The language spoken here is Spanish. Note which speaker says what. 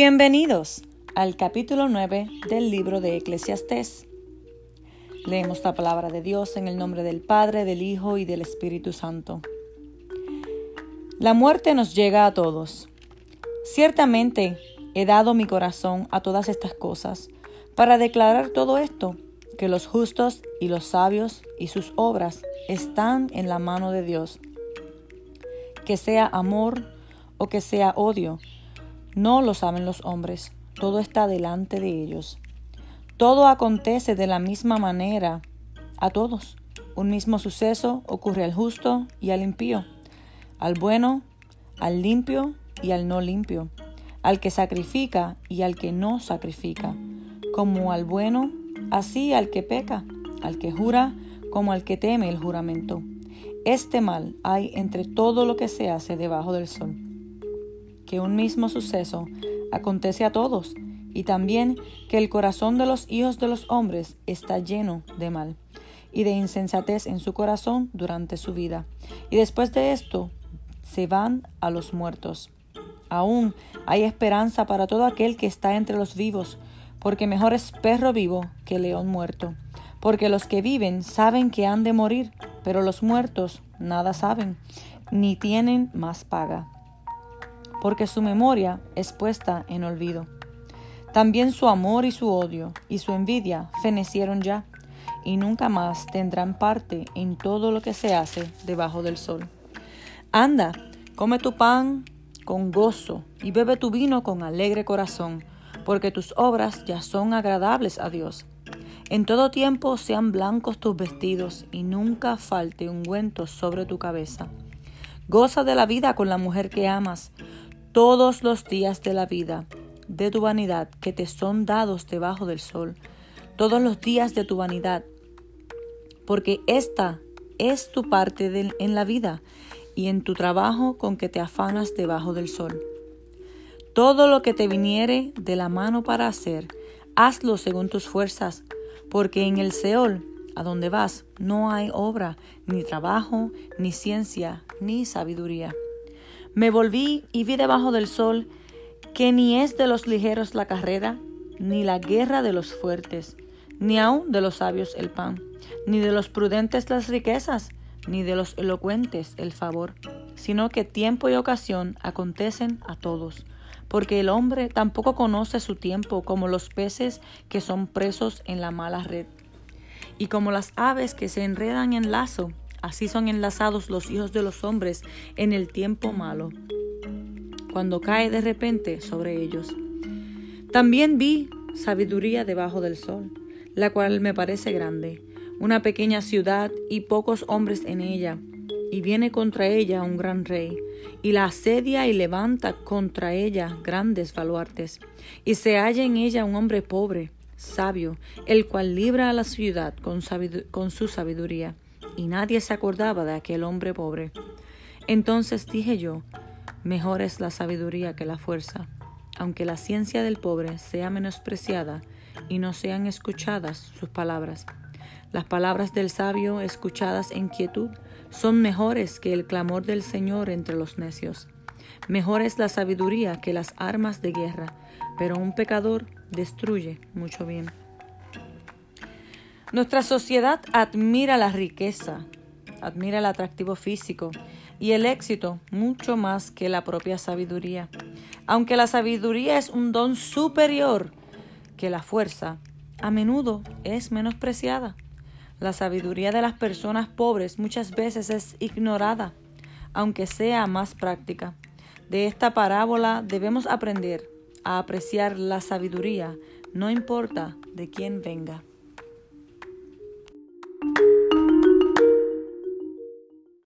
Speaker 1: Bienvenidos al capítulo 9 del libro de Eclesiastés. Leemos la palabra de Dios en el nombre del Padre, del Hijo y del Espíritu Santo. La muerte nos llega a todos. Ciertamente he dado mi corazón a todas estas cosas para declarar todo esto, que los justos y los sabios y sus obras están en la mano de Dios. Que sea amor o que sea odio, no lo saben los hombres, todo está delante de ellos. Todo acontece de la misma manera a todos. Un mismo suceso ocurre al justo y al impío, al bueno, al limpio y al no limpio, al que sacrifica y al que no sacrifica, como al bueno, así al que peca, al que jura, como al que teme el juramento. Este mal hay entre todo lo que se hace debajo del sol que un mismo suceso acontece a todos, y también que el corazón de los hijos de los hombres está lleno de mal y de insensatez en su corazón durante su vida. Y después de esto se van a los muertos. Aún hay esperanza para todo aquel que está entre los vivos, porque mejor es perro vivo que león muerto. Porque los que viven saben que han de morir, pero los muertos nada saben, ni tienen más paga porque su memoria es puesta en olvido. También su amor y su odio y su envidia fenecieron ya, y nunca más tendrán parte en todo lo que se hace debajo del sol. Anda, come tu pan con gozo y bebe tu vino con alegre corazón, porque tus obras ya son agradables a Dios. En todo tiempo sean blancos tus vestidos y nunca falte ungüento sobre tu cabeza. Goza de la vida con la mujer que amas, todos los días de la vida de tu vanidad que te son dados debajo del sol, todos los días de tu vanidad, porque esta es tu parte en la vida y en tu trabajo con que te afanas debajo del sol. Todo lo que te viniere de la mano para hacer, hazlo según tus fuerzas, porque en el Seol, a donde vas, no hay obra, ni trabajo, ni ciencia, ni sabiduría. Me volví y vi debajo del sol que ni es de los ligeros la carrera, ni la guerra de los fuertes, ni aun de los sabios el pan, ni de los prudentes las riquezas, ni de los elocuentes el favor, sino que tiempo y ocasión acontecen a todos, porque el hombre tampoco conoce su tiempo como los peces que son presos en la mala red, y como las aves que se enredan en lazo Así son enlazados los hijos de los hombres en el tiempo malo, cuando cae de repente sobre ellos. También vi sabiduría debajo del sol, la cual me parece grande, una pequeña ciudad y pocos hombres en ella, y viene contra ella un gran rey, y la asedia y levanta contra ella grandes baluartes, y se halla en ella un hombre pobre, sabio, el cual libra a la ciudad con, con su sabiduría y nadie se acordaba de aquel hombre pobre. Entonces dije yo, mejor es la sabiduría que la fuerza, aunque la ciencia del pobre sea menospreciada y no sean escuchadas sus palabras. Las palabras del sabio escuchadas en quietud son mejores que el clamor del Señor entre los necios. Mejor es la sabiduría que las armas de guerra, pero un pecador destruye mucho bien. Nuestra sociedad admira la riqueza, admira el atractivo físico y el éxito mucho más que la propia sabiduría. Aunque la sabiduría es un don superior que la fuerza, a menudo es menospreciada. La sabiduría de las personas pobres muchas veces es ignorada, aunque sea más práctica. De esta parábola debemos aprender a apreciar la sabiduría, no importa de quién venga.